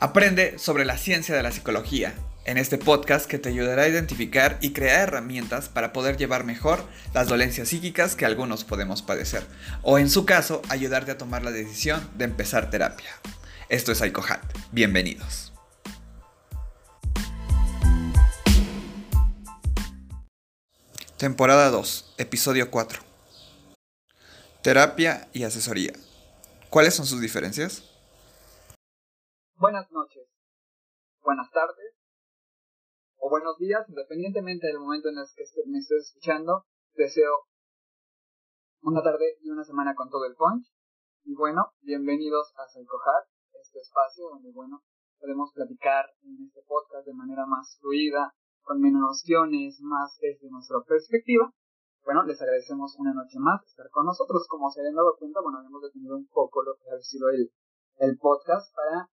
Aprende sobre la ciencia de la psicología en este podcast que te ayudará a identificar y crear herramientas para poder llevar mejor las dolencias psíquicas que algunos podemos padecer, o en su caso, ayudarte a tomar la decisión de empezar terapia. Esto es PsychoHat. Bienvenidos. Temporada 2, episodio 4. Terapia y asesoría. ¿Cuáles son sus diferencias? Buenas noches, buenas tardes o buenos días, independientemente del momento en el que me estés escuchando. Deseo una tarde y una semana con todo el punch. Y bueno, bienvenidos a Psychohat, este espacio donde, bueno, podemos platicar en este podcast de manera más fluida, con menos nociones, más desde nuestra perspectiva. Bueno, les agradecemos una noche más estar con nosotros. Como se habían dado cuenta, bueno, hemos detenido un poco lo que ha sido el, el podcast para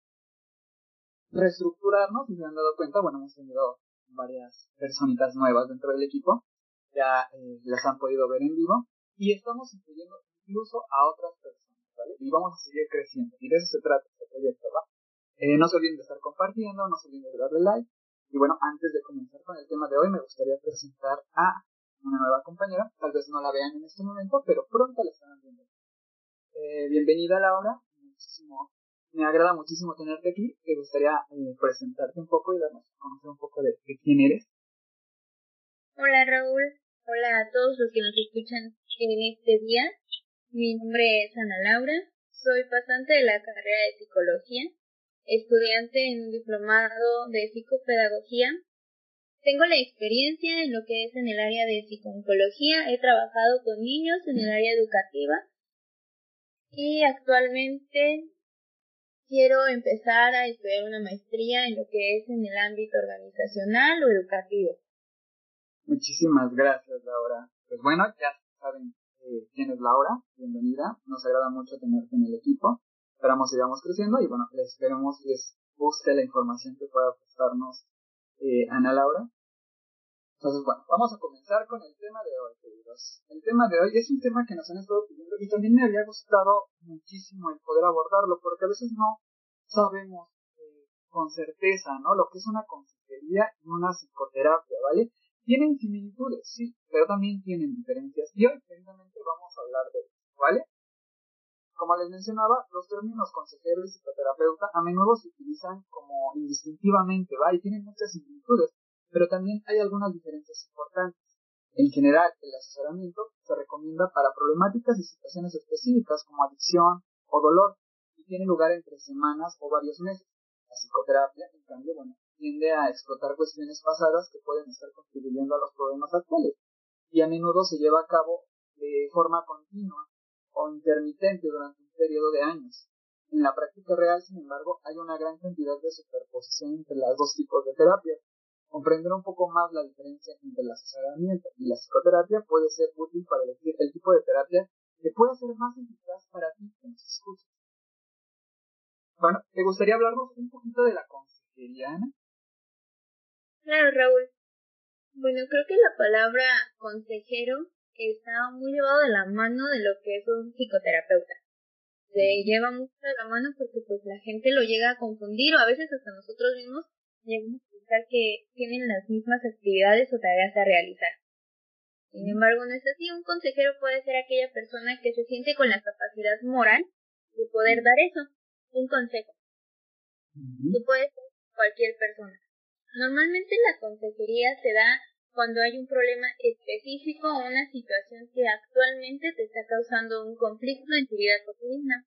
reestructurarnos y se han dado cuenta, bueno, hemos tenido varias personitas nuevas dentro del equipo, ya eh, las han podido ver en vivo y estamos incluyendo incluso a otras personas, ¿vale? Y vamos a seguir creciendo y de eso se trata este proyecto, ¿va? Eh, no se olviden de estar compartiendo, no se olviden de darle like y bueno, antes de comenzar con el tema de hoy me gustaría presentar a una nueva compañera, tal vez no la vean en este momento, pero pronto la estarán viendo. Eh, bienvenida Laura, muchísimo me agrada muchísimo tenerte aquí. Me gustaría eh, presentarte un poco y darnos a conocer un poco de, quién eres. Hola Raúl, hola a todos los que nos escuchan en este día. Mi nombre es Ana Laura, soy pasante de la carrera de psicología, estudiante en un diplomado de psicopedagogía. Tengo la experiencia en lo que es en el área de psicología, he trabajado con niños en el área educativa y actualmente quiero empezar a estudiar una maestría en lo que es en el ámbito organizacional o educativo. Muchísimas gracias, Laura. Pues bueno, ya saben eh, quién es Laura. Bienvenida. Nos agrada mucho tenerte en el equipo. Esperamos sigamos creciendo y bueno, les esperemos les guste la información que pueda prestarnos eh, Ana Laura. Entonces, bueno, vamos a comenzar con el tema de hoy, queridos. El tema de hoy es un tema que nos han estado pidiendo y también me había gustado muchísimo el poder abordarlo, porque a veces no sabemos eh, con certeza, ¿no? Lo que es una consejería y una psicoterapia, ¿vale? Tienen similitudes, sí, pero también tienen diferencias. Y hoy precisamente vamos a hablar de eso, ¿vale? Como les mencionaba, los términos consejero y psicoterapeuta a menudo se utilizan como indistintivamente, ¿va? Y tienen muchas similitudes pero también hay algunas diferencias importantes. En general, el asesoramiento se recomienda para problemáticas y situaciones específicas como adicción o dolor y tiene lugar entre semanas o varios meses. La psicoterapia, en cambio, bueno, tiende a explotar cuestiones pasadas que pueden estar contribuyendo a los problemas actuales y a menudo se lleva a cabo de forma continua o intermitente durante un periodo de años. En la práctica real, sin embargo, hay una gran cantidad de superposición entre los dos tipos de terapias, Comprender un poco más la diferencia entre el asesoramiento y la psicoterapia puede ser útil para elegir el tipo de terapia que pueda ser más eficaz para ti que nos escuchas. Bueno, ¿te gustaría hablarnos un poquito de la consejería, Ana? Claro, Raúl. Bueno, creo que la palabra consejero está muy llevado de la mano de lo que es un psicoterapeuta. Se lleva mucho de la mano porque pues la gente lo llega a confundir o a veces hasta nosotros mismos llegamos que tienen las mismas actividades o tareas a realizar. Sin embargo, no es así. Un consejero puede ser aquella persona que se siente con la capacidad moral de poder dar eso, un consejo. Que puede ser cualquier persona. Normalmente la consejería se da cuando hay un problema específico o una situación que actualmente te está causando un conflicto en tu vida cotidiana.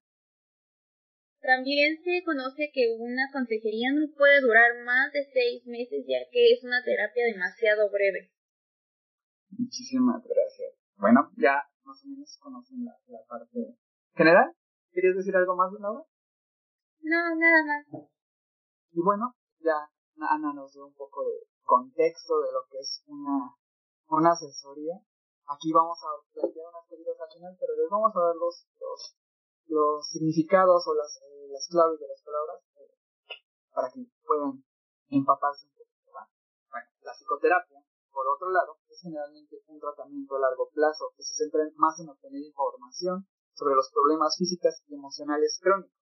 También se conoce que una consejería no puede durar más de seis meses ya que es una terapia demasiado breve. Muchísimas gracias. Bueno, ya más o menos conocen la, parte general. ¿Querías decir algo más, Laura? No, nada más. Y bueno, ya Ana nos dio un poco de contexto de lo que es una, una asesoría. Aquí vamos a plantear unas cositas al final, pero les vamos a dar los, los los significados o las, eh, las claves de las palabras eh, para que puedan empaparse un poco. Bueno, la psicoterapia, por otro lado, es generalmente un tratamiento a largo plazo que se centra más en obtener información sobre los problemas físicos y emocionales crónicos,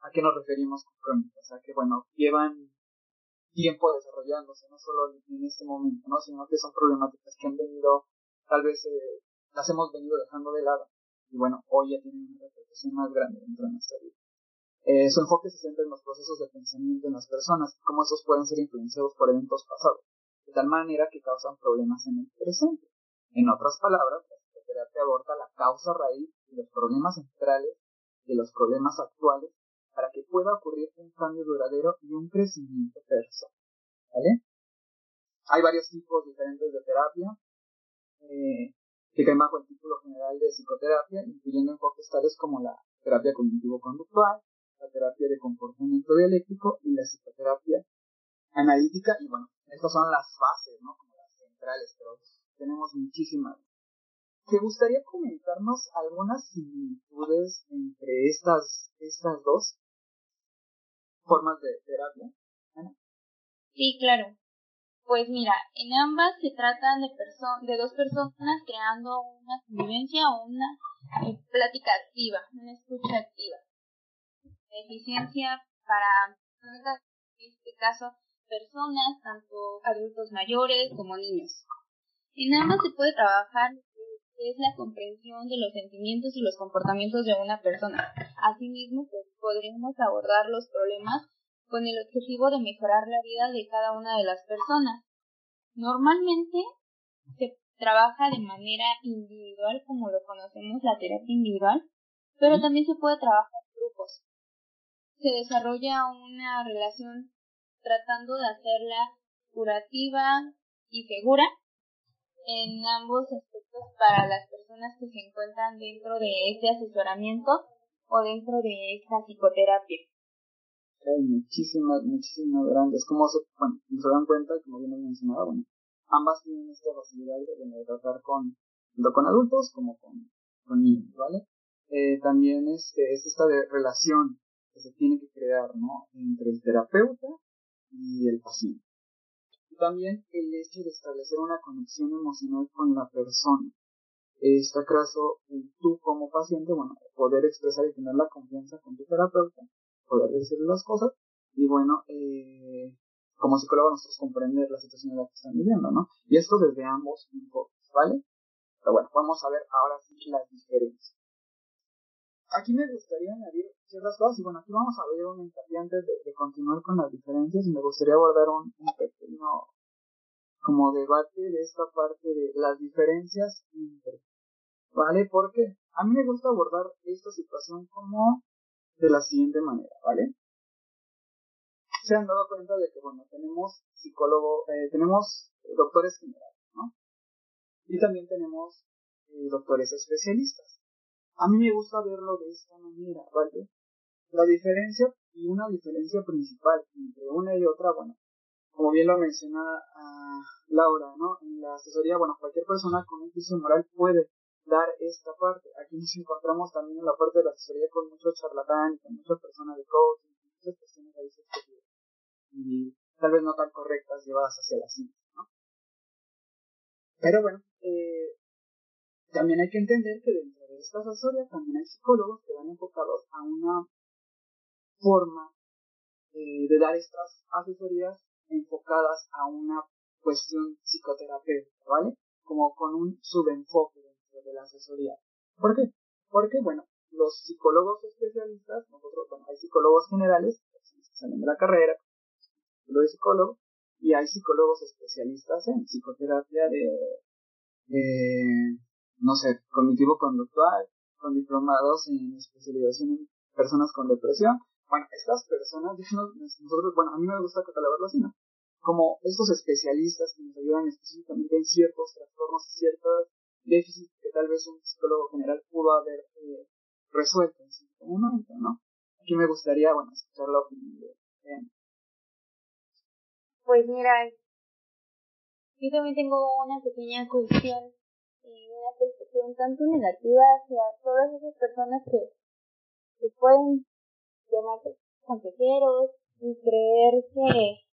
¿A qué nos referimos con crónicas? O sea, que bueno, llevan tiempo desarrollándose, no solo en este momento, ¿no? sino que son problemáticas que han venido, tal vez eh, las hemos venido dejando de lado y bueno, hoy ya tienen una repercusión más grande dentro de nuestra vida. Eh, su enfoque se centra en los procesos de pensamiento en las personas cómo esos pueden ser influenciados por eventos pasados, de tal manera que causan problemas en el presente. En otras palabras, la psicoterapia aborda la causa raíz y los problemas centrales de los problemas actuales para que pueda ocurrir un cambio duradero y un crecimiento personal. ¿Vale? Hay varios tipos diferentes de terapia eh, que bajo el título general de psicoterapia, incluyendo enfoques tales como la terapia cognitivo-conductual, la terapia de comportamiento dialéctico y la psicoterapia analítica. Y bueno, estas son las bases, ¿no? Como las centrales, pero tenemos muchísimas. ¿Te gustaría comentarnos algunas similitudes entre estas, estas dos formas de terapia? Sí, claro. Pues mira, en ambas se tratan de, de dos personas creando una convivencia o una eh, plática activa, una escucha activa. eficiencia para, en este caso, personas, tanto adultos mayores como niños. En ambas se puede trabajar es la comprensión de los sentimientos y los comportamientos de una persona. Asimismo, pues, podremos abordar los problemas con el objetivo de mejorar la vida de cada una de las personas. Normalmente se trabaja de manera individual, como lo conocemos la terapia individual, pero también se puede trabajar en grupos. Se desarrolla una relación tratando de hacerla curativa y segura en ambos aspectos para las personas que se encuentran dentro de este asesoramiento o dentro de esta psicoterapia. Hay muchísimas, muchísimas grandes. Como se, bueno, dan cuenta, como bien mencionaba, bueno, ambas tienen esta facilidad de, tratar con, tanto con adultos como con, con niños, ¿vale? Eh, también este, es esta de relación que se tiene que crear, ¿no? Entre el terapeuta y el paciente también el hecho de establecer una conexión emocional con la persona. Está caso, tú como paciente, bueno, poder expresar y tener la confianza con tu terapeuta, poder decirle las cosas y bueno, eh, como psicólogo nosotros comprender la situación en la que están viviendo, ¿no? Y esto desde ambos enfoques, ¿vale? Pero bueno, vamos a ver ahora sí las diferencias. Aquí me gustaría añadir ciertas cosas y bueno, aquí vamos a ver un hincapié antes de, continuar con las diferencias y me gustaría abordar un, pequeño como debate de esta parte de las diferencias entre, ¿vale? Porque a mí me gusta abordar esta situación como de la siguiente manera, ¿vale? Se han dado cuenta de que, bueno, tenemos psicólogo, eh, tenemos doctores generales, ¿no? Y también tenemos eh, doctores especialistas. A mí me gusta verlo de esta manera, ¿vale? La diferencia y una diferencia principal entre una y otra, bueno, como bien lo menciona uh, Laura, ¿no? En la asesoría, bueno, cualquier persona con un juicio moral puede dar esta parte. Aquí nos encontramos también en la parte de la asesoría con muchos charlatán, con muchas personas de coaching, con muchas cuestiones de y tal vez no tan correctas llevadas hacia la ciencia, ¿no? Pero bueno, eh, también hay que entender que dentro de estas asesorías también hay psicólogos que van enfocados a una forma eh, de dar estas asesorías enfocadas a una cuestión psicoterapéutica, ¿vale? Como con un subenfoque de la asesoría. ¿Por qué? Porque, bueno, los psicólogos especialistas, nosotros, bueno, hay psicólogos generales, que salen de la carrera, lo de psicólogo, y hay psicólogos especialistas en psicoterapia de, no sé, cognitivo-conductual, con diplomados en especialización en personas con depresión. Bueno, estas personas, nosotros, bueno, a mí me gusta catalogarlo así, ¿no? Como estos especialistas que nos ayudan específicamente en ciertos trastornos, ciertos déficits que tal vez un psicólogo general pudo haber eh, resuelto en cierto momento, ¿no? Aquí me gustaría, bueno, escuchar la opinión de Pues mira, yo también tengo una pequeña cuestión y una percepción tanto negativa hacia todas esas personas que, que pueden llamarse consejeros y creer que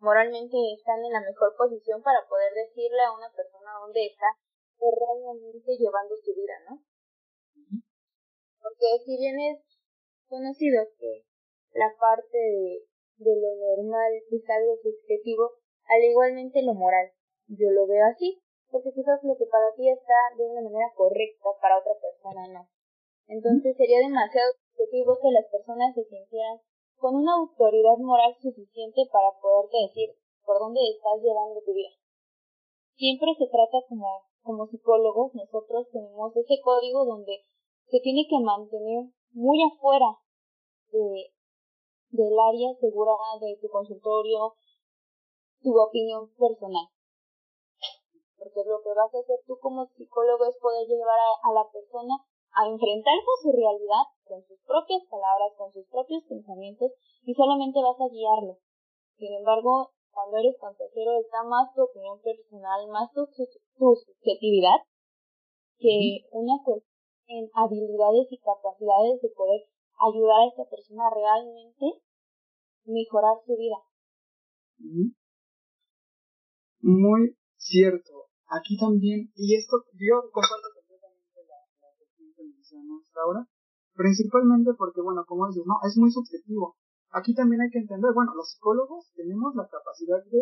moralmente están en la mejor posición para poder decirle a una persona dónde está erróneamente llevando su vida, ¿no? Porque si bien es conocido que la parte de, de lo normal es algo subjetivo, al igualmente lo moral. Yo lo veo así, porque quizás lo que para ti está de una manera correcta, para otra persona no. Entonces sería demasiado subjetivo que las personas se sintieran con una autoridad moral suficiente para poderte decir por dónde estás llevando tu vida. Siempre se trata como, como psicólogos, nosotros tenemos ese código donde se tiene que mantener muy afuera de, del área segura de tu consultorio, tu opinión personal. Porque lo que vas a hacer tú como psicólogo es poder llevar a, la persona a enfrentarse a su realidad con sus propias palabras, con sus propios pensamientos y solamente vas a guiarlo. Sin embargo, cuando eres consejero está más tu opinión personal, más tu, subjetividad que una cuestión en habilidades y capacidades de poder ayudar a esta persona a realmente mejorar su vida. Muy cierto. Aquí también, y esto yo comparto completamente la, la cuestión que mencionó ahora, principalmente porque, bueno, como dices, no, es muy subjetivo. Aquí también hay que entender, bueno, los psicólogos tenemos la capacidad de,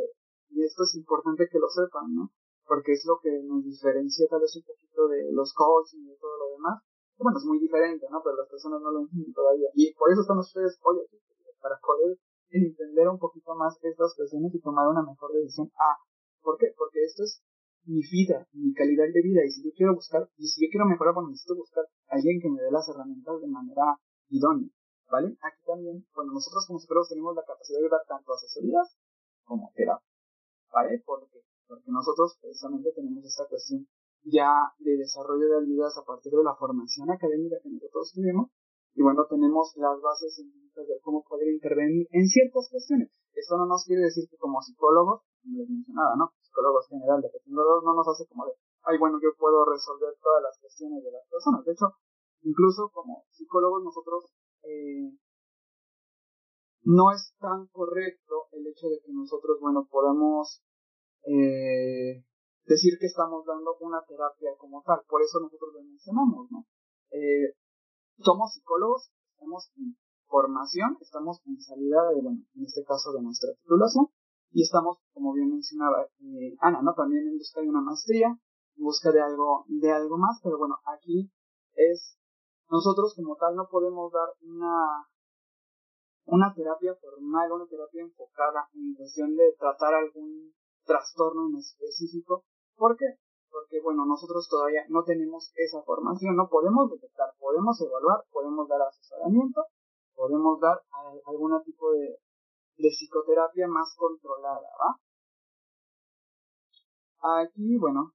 y esto es importante que lo sepan, ¿no? Porque es lo que nos diferencia tal vez un poquito de los coaching y de todo lo demás. Bueno, es muy diferente, ¿no? Pero las personas no lo entienden todavía. Y por eso están ustedes hoy aquí, para poder entender un poquito más estas cuestiones y tomar una mejor decisión. Ah, ¿por qué? Porque esto es mi vida, mi calidad de vida. Y si yo quiero buscar, y si yo quiero mejorar, bueno, necesito buscar a alguien que me dé las herramientas de manera idónea. ¿Vale? Aquí también, bueno, nosotros como psicólogos tenemos la capacidad de dar tanto asesorías como terapia. ¿Vale? Porque, porque nosotros precisamente tenemos esta cuestión ya de desarrollo de habilidades a partir de la formación académica que nosotros tuvimos. Y bueno, tenemos las bases científicas de cómo poder intervenir en ciertas cuestiones. Esto no nos quiere decir que como psicólogos, como les mencionaba, ¿no? Psicólogos general de no nos hace como de, ay, bueno, yo puedo resolver todas las cuestiones de las personas. De hecho, incluso como psicólogos nosotros eh, no es tan correcto el hecho de que nosotros, bueno, podamos eh, decir que estamos dando una terapia como tal. Por eso nosotros lo mencionamos, ¿no? Eh, somos psicólogos, estamos en formación, estamos en salida de, bueno, en este caso de nuestra titulación, y estamos, como bien mencionaba eh, Ana, ¿no? También en busca de una maestría, en busca de algo, de algo más, pero bueno, aquí es, nosotros como tal no podemos dar una, una terapia formal, una terapia enfocada en cuestión de tratar algún trastorno en específico. ¿Por qué? Porque, bueno, nosotros todavía no tenemos esa formación, no podemos detectar, podemos evaluar, podemos dar asesoramiento, podemos dar algún tipo de, de psicoterapia más controlada, ¿va? Aquí, bueno,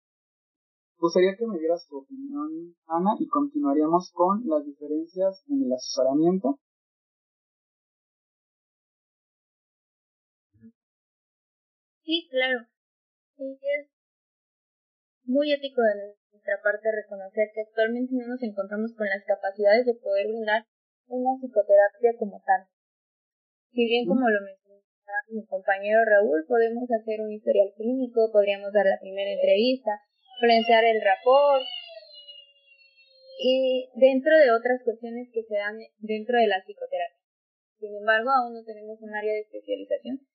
gustaría que me dieras tu opinión, Ana, y continuaríamos con las diferencias en el asesoramiento. Sí, claro. es muy ético de nuestra parte reconocer que actualmente no nos encontramos con las capacidades de poder brindar una psicoterapia como tal. Si bien, como lo mencionaba mi compañero Raúl, podemos hacer un historial clínico, podríamos dar la primera entrevista, plantear el rapport, y dentro de otras cuestiones que se dan dentro de la psicoterapia. Sin embargo, aún no tenemos un área de especialización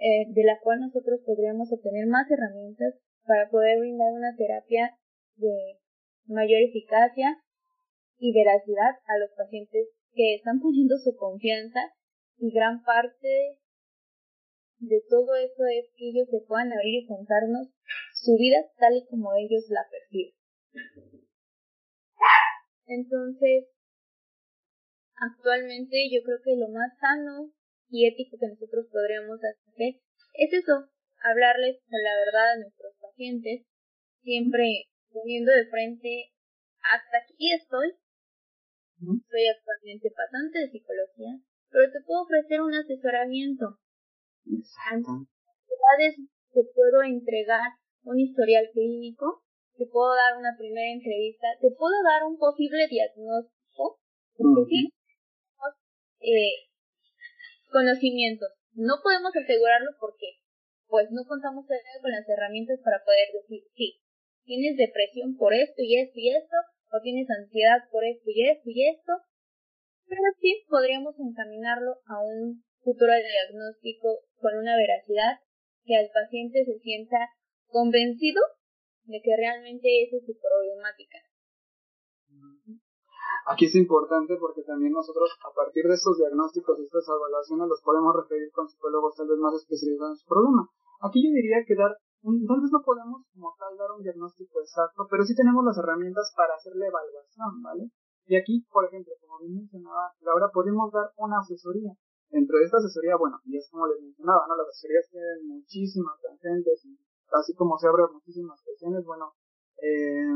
eh, de la cual nosotros podríamos obtener más herramientas para poder brindar una terapia de mayor eficacia y veracidad a los pacientes que están poniendo su confianza y gran parte de todo eso es que ellos se puedan abrir y contarnos su vida tal y como ellos la perciben. Entonces, actualmente yo creo que lo más sano y ético que nosotros podríamos hacer es eso, hablarles con la verdad a nuestros pacientes, siempre poniendo de frente hasta aquí estoy, soy actualmente pasante de psicología, pero te puedo ofrecer un asesoramiento. te puedo entregar un historial clínico, te puedo dar una primera entrevista, te puedo dar un posible diagnóstico, porque eh, conocimientos. No podemos asegurarlo porque pues no contamos con las herramientas para poder decir, sí, tienes depresión por esto y esto y esto, o tienes ansiedad por esto y esto y esto, pero sí podríamos encaminarlo a un futuro diagnóstico con una veracidad que al paciente se sienta convencido de que realmente esa es su problemática. Aquí es importante porque también nosotros, a partir de estos diagnósticos y estas evaluaciones, los podemos referir con psicólogos tal vez más especializados en su problema. Aquí yo diría que dar, tal vez no podemos como tal dar un diagnóstico exacto, pero sí tenemos las herramientas para hacer la evaluación, ¿vale? Y aquí, por ejemplo, como bien mencionaba Laura, podemos dar una asesoría. Dentro de esta asesoría, bueno, y es como les mencionaba, ¿no? Las asesorías tienen muchísimas tangentes así como se abren muchísimas cuestiones, bueno, eh,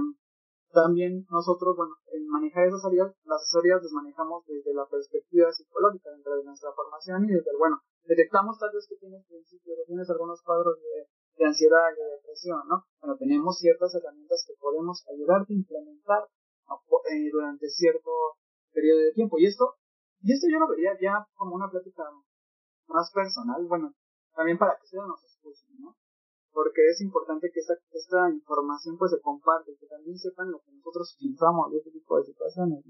también nosotros, bueno, en manejar esas áreas, las asesorías las manejamos desde la perspectiva psicológica dentro de nuestra formación y desde bueno, detectamos tal vez que tienes principios, tienes algunos cuadros de, de ansiedad y de depresión, ¿no? Bueno, tenemos ciertas herramientas que podemos ayudarte a implementar eh, durante cierto periodo de tiempo. Y esto, y esto yo lo vería ya como una plática más personal, bueno, también para que se nos escuchen, ¿no? Porque es importante que esta, esta información pues se comparte, que también sepan lo que nosotros pensamos de este tipo de situaciones.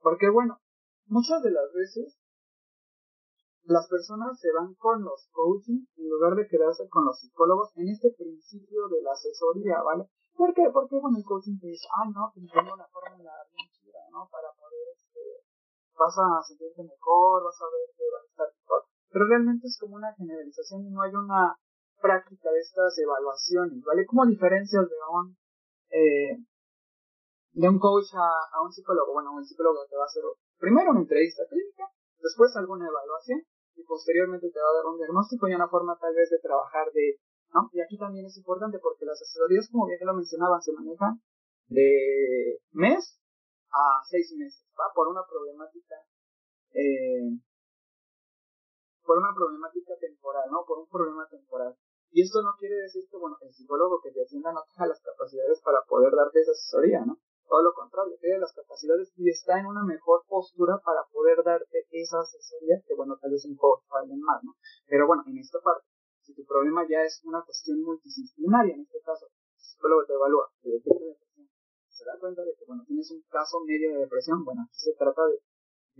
Porque bueno, muchas de las veces las personas se van con los coaching en lugar de quedarse con los psicólogos en este principio de la asesoría, ¿vale? ¿Por qué? Porque bueno, el coaching te dice, ah, no, tengo una fórmula bien chida, ¿no? Para poder, este, vas a sentirte mejor, vas a ver que vas a estar mejor. Pero realmente es como una generalización y no hay una práctica de estas evaluaciones, ¿vale? ¿Cómo diferencias de un, eh, de un coach a, un psicólogo? Bueno, un psicólogo te va a hacer primero una entrevista clínica, después alguna evaluación y posteriormente te va a dar un diagnóstico y una forma tal vez de trabajar de, ¿no? Y aquí también es importante porque las asesorías, como bien lo mencionaban, se manejan de mes a seis meses, ¿va? Por una problemática eh, por una problemática temporal, ¿no? Por un problema temporal. Y esto no quiere decir que, bueno, el psicólogo que te atienda no tenga las capacidades para poder darte esa asesoría, ¿no? Todo lo contrario, tiene las capacidades y está en una mejor postura para poder darte esa asesoría que, bueno, tal vez un poco alguien más, ¿no? Pero bueno, en esta parte, si tu problema ya es una cuestión multidisciplinaria, en este caso, el psicólogo te evalúa, te detecta depresión, se da cuenta de que, bueno, tienes un caso medio de depresión, bueno, aquí se trata de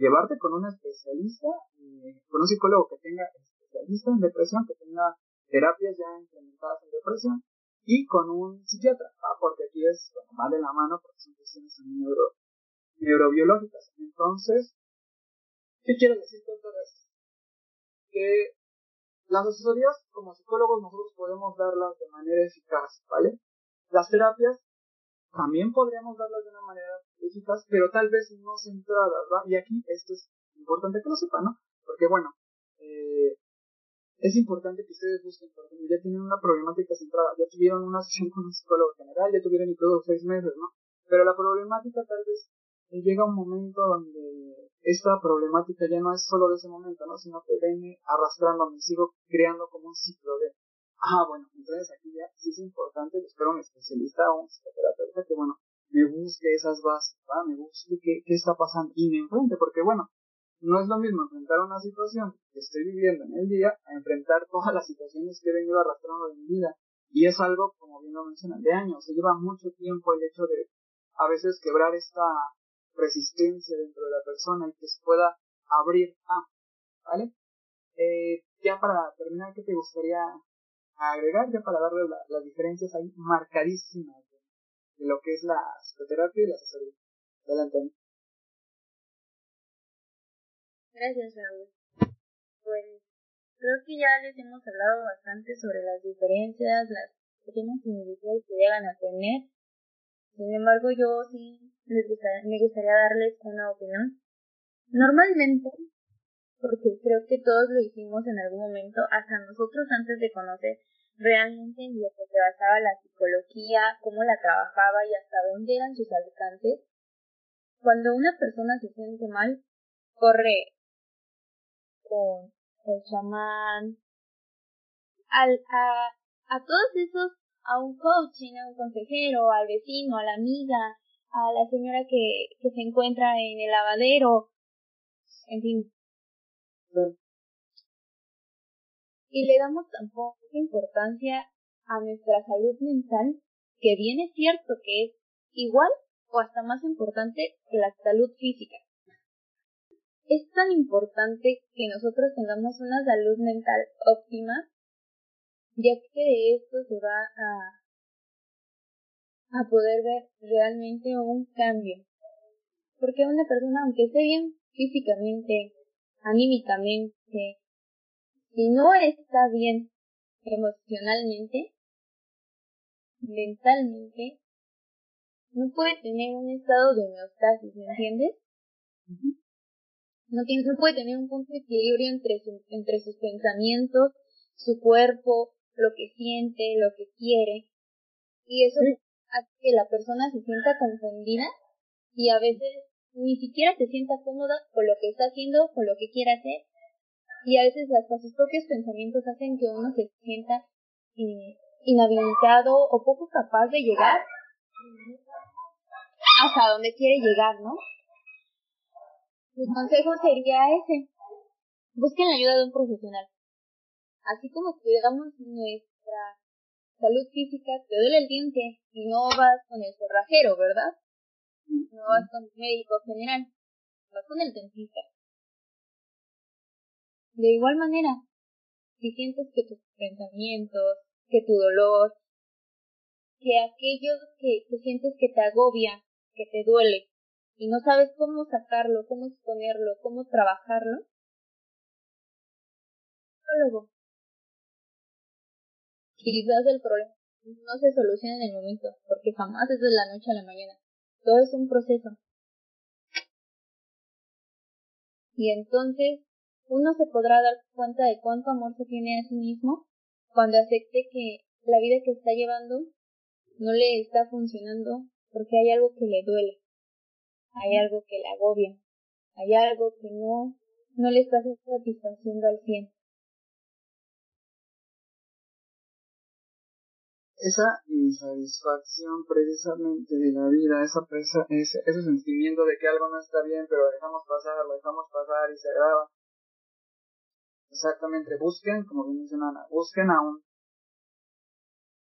llevarte con un especialista, eh, con un psicólogo que tenga especialista en depresión, que tenga terapias ya implementadas en depresión, y con un psiquiatra, porque aquí es, bueno, de la mano porque son cuestiones neuro, neurobiológicas. Entonces, ¿qué quiero decir con todo esto? Que las asesorías como psicólogos nosotros podemos darlas de manera eficaz, ¿vale? Las terapias también podríamos darlas de una manera eficaz, pero tal vez no centradas, ¿va? Y aquí esto es importante que lo sepan, ¿no? Porque bueno, eh, es importante que ustedes busquen, por ya tienen una problemática centrada, ya tuvieron una sesión con un psicólogo general, ya tuvieron incluso seis meses, ¿no? Pero la problemática tal vez llega un momento donde esta problemática ya no es solo de ese momento, ¿no? Sino que viene arrastrando, me sigo creando como un ciclo de, ah, bueno, entonces aquí ya sí es importante buscar un especialista o un psicoterapeuta que, bueno, me busque esas bases, ¿va? Me busque qué, qué está pasando y me enfrente, porque, bueno, no es lo mismo enfrentar una situación que estoy viviendo en el día a enfrentar todas las situaciones que he venido arrastrando en mi vida. Y es algo, como bien lo mencionan, de años. Se lleva mucho tiempo el hecho de a veces quebrar esta resistencia dentro de la persona y que se pueda abrir a, ¿vale? Eh, ya para terminar, ¿qué te gustaría agregar? Ya para darle las diferencias ahí marcadísimas de, lo que es la psicoterapia y la asesoría. Adelante. Gracias, Raúl. Pues creo que ya les hemos hablado bastante sobre las diferencias, las pequeñas similitudes que llegan a tener. Sin embargo, yo sí les me gustaría darles una opinión. Normalmente, porque creo que todos lo hicimos en algún momento, hasta nosotros antes de conocer realmente en lo que se basaba la psicología, cómo la trabajaba y hasta dónde eran sus alcances, cuando una persona se siente mal, corre con el chamán, al, a, a todos esos, a un coaching, a un consejero, al vecino, a la amiga, a la señora que, que se encuentra en el lavadero, en fin. Y le damos tan poca importancia a nuestra salud mental, que bien es cierto que es igual o hasta más importante que la salud física. Es tan importante que nosotros tengamos una salud mental óptima, ya que de esto se va a, a poder ver realmente un cambio. Porque una persona, aunque esté bien físicamente, anímicamente, si no está bien emocionalmente, mentalmente, no puede tener un estado de homeostasis, ¿me entiendes? No, tiene, no puede tener un punto de equilibrio entre, entre sus pensamientos, su cuerpo, lo que siente, lo que quiere. Y eso hace que la persona se sienta confundida y a veces ni siquiera se sienta cómoda con lo que está haciendo, con lo que quiere hacer. Y a veces hasta sus propios pensamientos hacen que uno se sienta eh, inhabilitado o poco capaz de llegar hasta donde quiere llegar, ¿no? Mi consejo sería ese. Busquen la ayuda de un profesional. Así como cuidamos nuestra salud física, te duele el diente y no vas con el cerrajero, ¿verdad? No vas con el médico general, vas con el dentista. De igual manera, si sientes que tus pensamientos, que tu dolor, que aquello que, que sientes que te agobia, que te duele, y no sabes cómo sacarlo, cómo exponerlo, cómo trabajarlo, luego quizás el problema no se soluciona en el momento, porque jamás es de la noche a la mañana. Todo es un proceso. Y entonces uno se podrá dar cuenta de cuánto amor se tiene a sí mismo cuando acepte que la vida que está llevando no le está funcionando porque hay algo que le duele hay algo que le agobia, hay algo que no, no le está satisfaciendo al 100. Esa insatisfacción precisamente de la vida, esa presa, ese, ese sentimiento de que algo no está bien, pero dejamos pasar, lo dejamos pasar y se agrava. Exactamente, busquen, como bien mencionan, busquen a un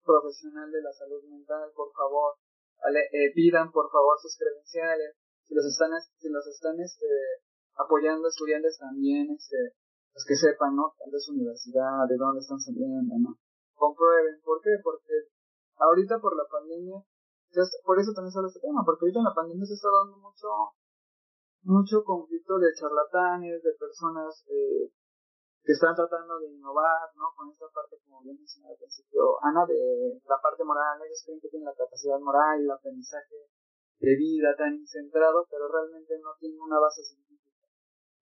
profesional de la salud mental, por favor, ¿vale? Eh, pidan por favor sus credenciales, si los están, si los están este, apoyando estudiantes también, este, pues que sepan, ¿no? Tal vez universidad, de dónde están saliendo, ¿no? Comprueben. ¿Por qué? Porque ahorita por la pandemia, por eso también sale este tema, porque ahorita en la pandemia se está dando mucho, mucho conflicto de charlatanes, de personas eh, que están tratando de innovar, ¿no? Con esta parte, como bien mencionaba al principio, Ana, de la parte moral, ellos creen que tienen la capacidad moral y el aprendizaje de vida tan centrado, pero realmente no tiene una base científica.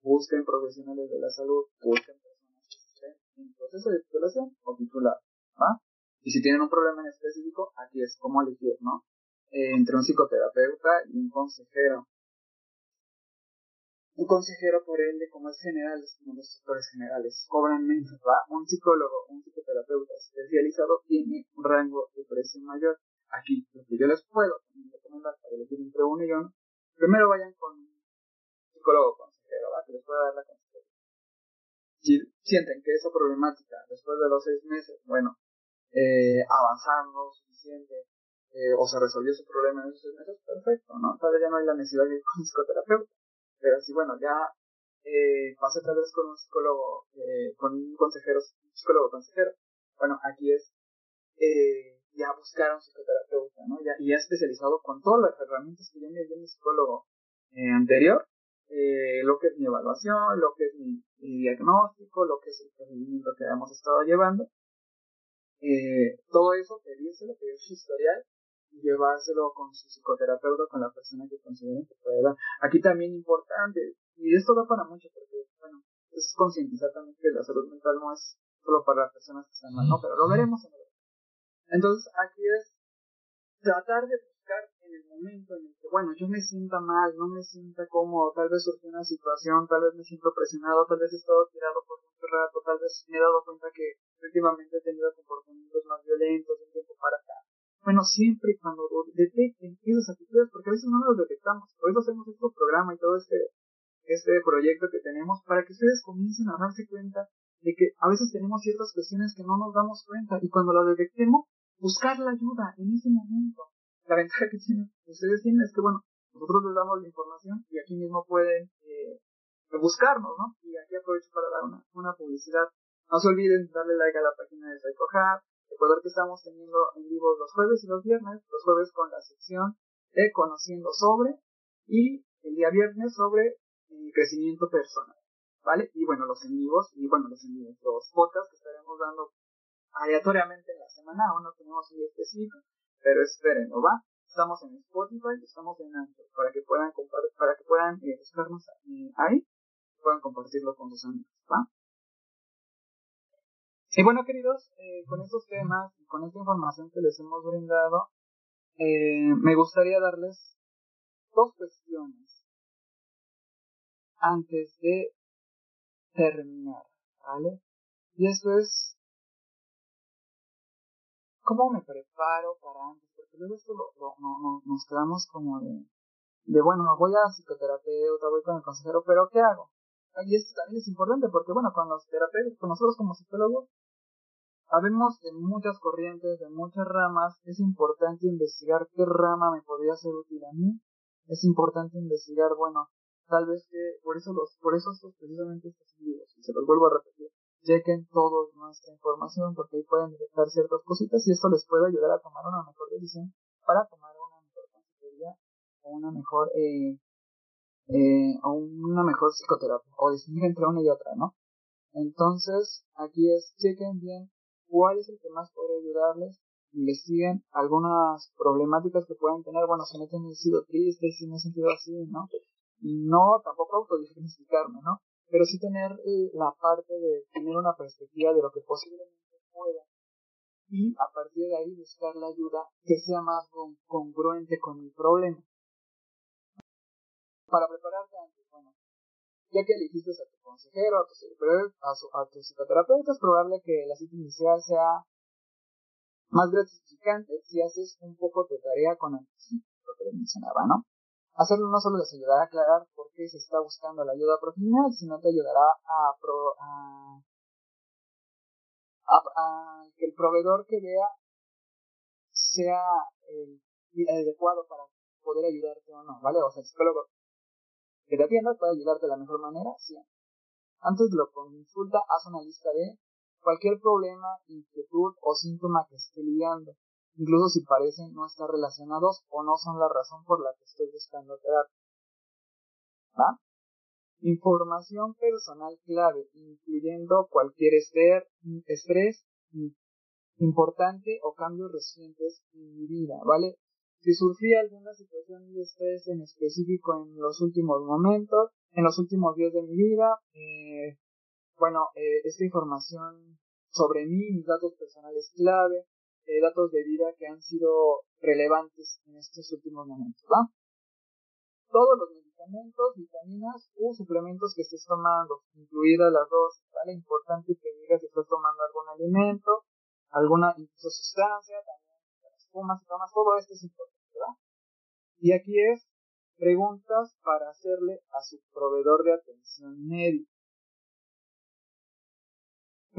Busquen profesionales de la salud, busquen personas que estén en proceso de titulación o titular, ¿va? Y si tienen un problema en específico, aquí es cómo elegir, ¿no? Eh, entre un psicoterapeuta y un consejero. Un consejero, por ende, como es general, es como los sectores generales, cobran menos, ¿va? Un psicólogo, un psicoterapeuta especializado tiene un rango de precio mayor. Aquí, lo que yo les puedo recomendar para elegir entre uno y uno, primero vayan con un psicólogo consejero, que les pueda dar la consejería. Si sienten que esa problemática, después de los seis meses, bueno, eh, avanzaron suficiente, eh, o se resolvió su problema en esos seis meses, perfecto, ¿no? Tal vez ya no hay la necesidad de ir con un psicoterapeuta. Pero si, bueno, ya eh, pasé otra vez con un psicólogo, eh, con un consejero, un psicólogo consejero, bueno, aquí es eh, ya buscar un psicoterapeuta, ¿no? Ya, y ya especializado con todas las herramientas que ya me dio mi psicólogo eh, anterior, eh, lo que es mi evaluación, lo que es mi, diagnóstico, lo que es el procedimiento que hemos estado llevando. Eh, todo eso, pedírselo, pedir su historial y llevárselo con su psicoterapeuta, con la persona que consideren que puede dar. Aquí también importante, y esto da para mucho, porque, bueno, es concientizar también que la salud mental no es solo para las personas que están mal, ¿no? Pero lo veremos en el entonces aquí es tratar de buscar en el momento en el que, bueno, yo me sienta mal, no me sienta cómodo, tal vez surgió una situación, tal vez me siento presionado, tal vez he estado tirado por mucho rato, tal vez me he dado cuenta que últimamente he tenido comportamientos más violentos un tiempo para acá. Bueno, siempre cuando detecten esas actitudes, porque a veces no los detectamos, por eso hacemos este programa y todo este, este proyecto que tenemos, para que ustedes comiencen a darse cuenta de que a veces tenemos ciertas cuestiones que no nos damos cuenta y cuando las detectemos, buscar la ayuda en ese momento. La ventaja que tienen, ustedes tienen es que, bueno, nosotros les damos la información y aquí mismo pueden eh, buscarnos, ¿no? Y aquí aprovecho para dar una, una publicidad. No se olviden darle like a la página de PsychoHub, recordar que estamos teniendo en vivo los jueves y los viernes, los jueves con la sección de Conociendo sobre y el día viernes sobre eh, crecimiento personal, ¿vale? Y bueno, los en vivos, y bueno, los en los podcasts que estaremos dando aleatoriamente semana, aún no tenemos un día específico, pero espérenlo, ¿va? Estamos en Spotify, estamos en Anchor, para que puedan para que puedan eh, buscarnos eh, ahí, puedan compartirlo con sus amigos, ¿va? Y bueno, queridos, eh, con estos temas y con esta información que les hemos brindado, eh, me gustaría darles dos cuestiones antes de terminar, ¿vale? Y esto es, ¿cómo me preparo para antes? Porque luego esto lo, no, nos quedamos como de, de, bueno, voy a psicoterapeuta, voy con el consejero, pero ¿qué hago? Y esto también es importante porque, bueno, con los terapeutas, con nosotros como psicólogos, Habemos de muchas corrientes, de muchas ramas. Es importante investigar qué rama me podría ser útil a mí. Es importante investigar, bueno, tal vez que, por eso los, por eso estos precisamente estos libros, y se los vuelvo a repetir, chequen toda nuestra información porque ahí pueden detectar ciertas cositas y esto les puede ayudar a tomar una mejor decisión para tomar una mejor consejería o una mejor, eh, eh, o una mejor psicoterapia o distinguir entre una y otra, ¿no? Entonces, aquí es, chequen bien cuál es el que más podría ayudarles, investiguen algunas problemáticas que puedan tener, bueno, si me he sido triste, si me he sentido así, ¿no? Y no tampoco autodiagnosticarme, ¿no? Pero sí tener eh, la parte de tener una perspectiva de lo que posiblemente pueda y a partir de ahí buscar la ayuda que sea más congruente con el problema. Para prepararte antes, bueno, ya que elegiste a tu consejero, a tu, a, su, a tu psicoterapeuta, es probable que la cita inicial sea más gratificante si haces un poco de tarea con anticipo, lo que mencionaba, ¿no? Hacerlo no solo les ayudará a aclarar por qué se está buscando la ayuda profesional, sino te ayudará a, a, a, que el proveedor que vea sea el, adecuado para poder ayudarte o no, ¿vale? O sea, el psicólogo que te atienda puede ayudarte de la mejor manera siempre. Antes de lo consulta, haz una lista de cualquier problema, inquietud o síntoma que esté lidiando, incluso si parecen no estar relacionados o no son la razón por la que estoy buscando terapia. ¿Va? Información personal clave, incluyendo cualquier estrés importante o cambios recientes en mi vida, ¿vale? si surgía alguna situación de estrés en específico en los últimos momentos, en los últimos días de mi vida, eh, bueno, eh, esta información sobre mí, mis datos personales clave, eh, datos de vida que han sido relevantes en estos últimos momentos, ¿va? Todos los medicamentos, vitaminas u suplementos que estés tomando, incluidas las dos, ¿vale? Importante que digas si estás tomando algún alimento, alguna incluso sustancia, fumas y tomas, todo esto es importante, ¿verdad? Y aquí es preguntas para hacerle a su proveedor de atención médica.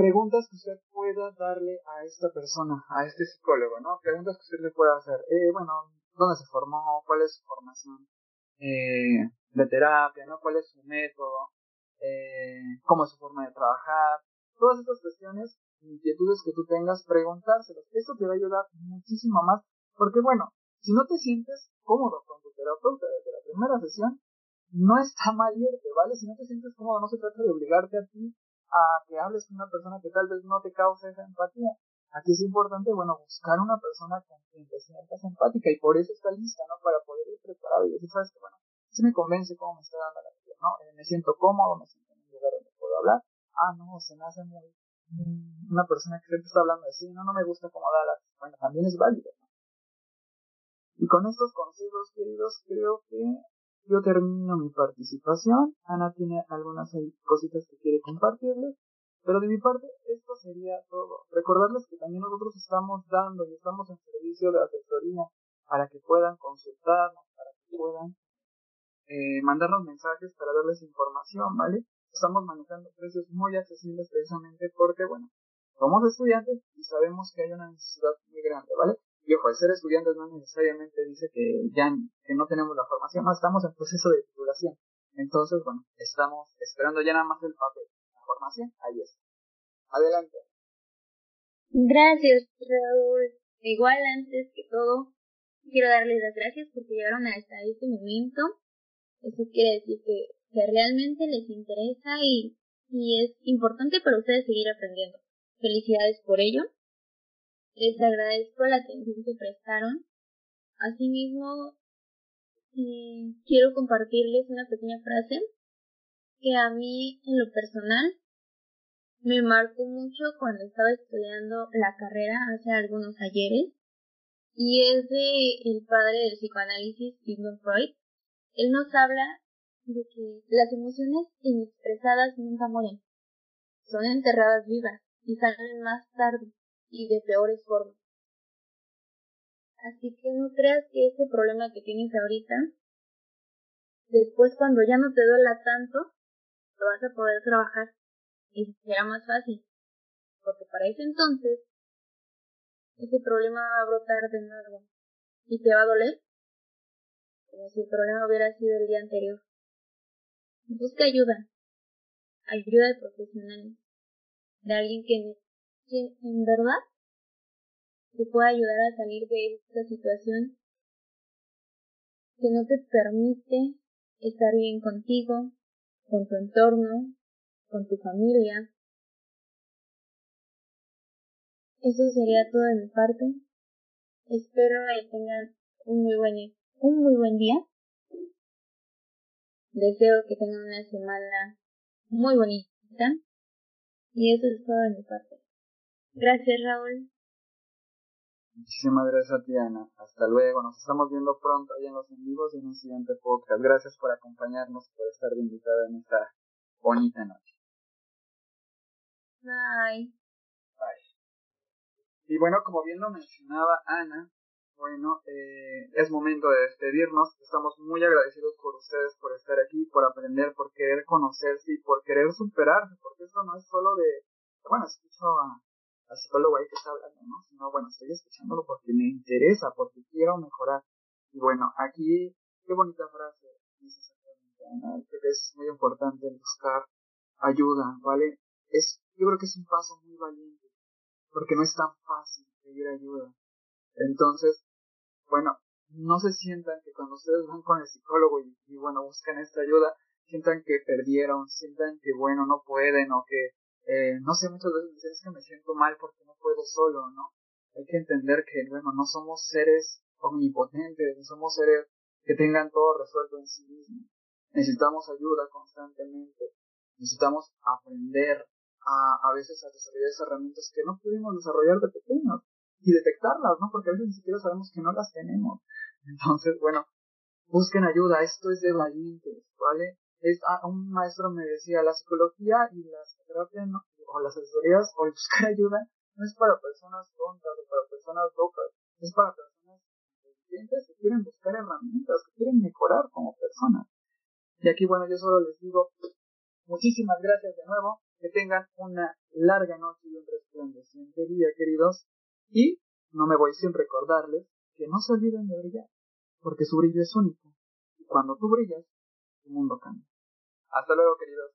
Preguntas que usted pueda darle a esta persona, a este psicólogo, ¿no? Preguntas que usted le pueda hacer. Eh, bueno, ¿dónde se formó? ¿Cuál es su formación eh, de terapia? ¿no? ¿Cuál es su método? Eh, ¿Cómo es su forma de trabajar? Todas estas cuestiones inquietudes que tú tengas, preguntárselos. Eso te va a ayudar muchísimo más, porque bueno, si no te sientes cómodo con tu terapeuta desde la primera sesión, no está mal ¿vale? Si no te sientes cómodo, no se trata de obligarte a ti a que hables con una persona que tal vez no te cause esa empatía. Aquí es importante, bueno, buscar una persona con quien te sientas empática y por eso está lista, ¿no? Para poder ir preparado y decir, sabes que, bueno, si me convence cómo me está dando la vida, ¿no? Eh, me siento cómodo, me siento en un lugar donde puedo hablar. Ah, no, se me hace muy una persona que siempre está hablando así, no, no me gusta cómo da la... Bueno, también es válido. Y con estos consejos, queridos, creo que yo termino mi participación. Ana tiene algunas cositas que quiere compartirles. Pero de mi parte, esto sería todo. Recordarles que también nosotros estamos dando y estamos en servicio de asesoría para que puedan consultarnos, para que puedan eh, mandarnos mensajes para darles información, ¿vale? estamos manejando precios muy accesibles precisamente porque, bueno, somos estudiantes y sabemos que hay una necesidad muy grande, ¿vale? Y ojo, el ser estudiantes no necesariamente dice que ya que no tenemos la formación, no, estamos en proceso de titulación. Entonces, bueno, estamos esperando ya nada más el papel. La formación, ahí está. Adelante. Gracias, Raúl. Igual antes que todo, quiero darles las gracias porque llegaron hasta este momento. Eso quiere decir que, que realmente les interesa y, y es importante para ustedes seguir aprendiendo. Felicidades por ello. Les agradezco la atención que prestaron. Asimismo, eh, quiero compartirles una pequeña frase que a mí, en lo personal, me marcó mucho cuando estaba estudiando la carrera hace algunos ayeres y es de el padre del psicoanálisis Sigmund Freud. Él nos habla de que las emociones inexpresadas nunca mueren, son enterradas vivas y salen más tarde y de peores formas. Así que no creas que ese problema que tienes ahorita, después cuando ya no te duela tanto, lo vas a poder trabajar y será más fácil. Porque para ese entonces, ese problema va a brotar de nuevo y te va a doler como si el problema hubiera sido el día anterior. Busca ayuda, ayuda de profesionales, de alguien que, que en verdad te pueda ayudar a salir de esta situación que no te permite estar bien contigo, con tu entorno, con tu familia. Eso sería todo de mi parte. Espero que tengan un muy buen, un muy buen día. Deseo que tengan una semana muy bonita. Y eso es todo de mi parte. Gracias, Raúl. Muchísimas gracias a ti, Ana. Hasta luego. Nos estamos viendo pronto ahí en los en vivos y en un siguiente podcast. Gracias por acompañarnos, por estar invitada en esta bonita noche. Bye. Bye. Y bueno, como bien lo mencionaba Ana, bueno, eh, es momento de despedirnos. Estamos muy agradecidos por ustedes, por estar aquí, por aprender, por querer conocerse y por querer superarse, porque esto no es solo de, bueno, escucho a, al psicólogo ahí que está hablando, ¿no? Sino, bueno, estoy escuchándolo porque me interesa, porque quiero mejorar. Y bueno, aquí, qué bonita frase dice exactamente, Ana. Creo que es muy importante buscar ayuda, ¿vale? Es yo creo que es un paso muy valiente, porque no es tan fácil pedir ayuda. Entonces, bueno, no se sientan que cuando ustedes van con el psicólogo y, bueno, buscan esta ayuda, sientan que perdieron, sientan que bueno, no pueden o que, eh, no sé, muchas veces dicen es que me siento mal porque no puedo solo, ¿no? Hay que entender que, bueno, no somos seres omnipotentes, no somos seres que tengan todo resuelto en sí mismos. Necesitamos ayuda constantemente, necesitamos aprender a, a veces a desarrollar esas herramientas que no pudimos desarrollar de pequeños y detectarlas, ¿no? Porque a veces ni siquiera sabemos que no las tenemos. Entonces, bueno, busquen ayuda, esto es de valientes, ¿vale? Es, ah, un maestro me decía, la psicología y la psicoterapia no, o las asesorías o buscar ayuda no es para personas tontas o para personas locas, es para personas inteligentes que quieren buscar herramientas, que quieren mejorar como personas. Y aquí, bueno, yo solo les digo muchísimas gracias de nuevo que tengan una larga noche y un resplandeciente día, queridos. Y no me voy sin recordarles que no se olviden de brillar, porque su brillo es único. Y cuando tú brillas, tu mundo cambia. Hasta luego, queridos.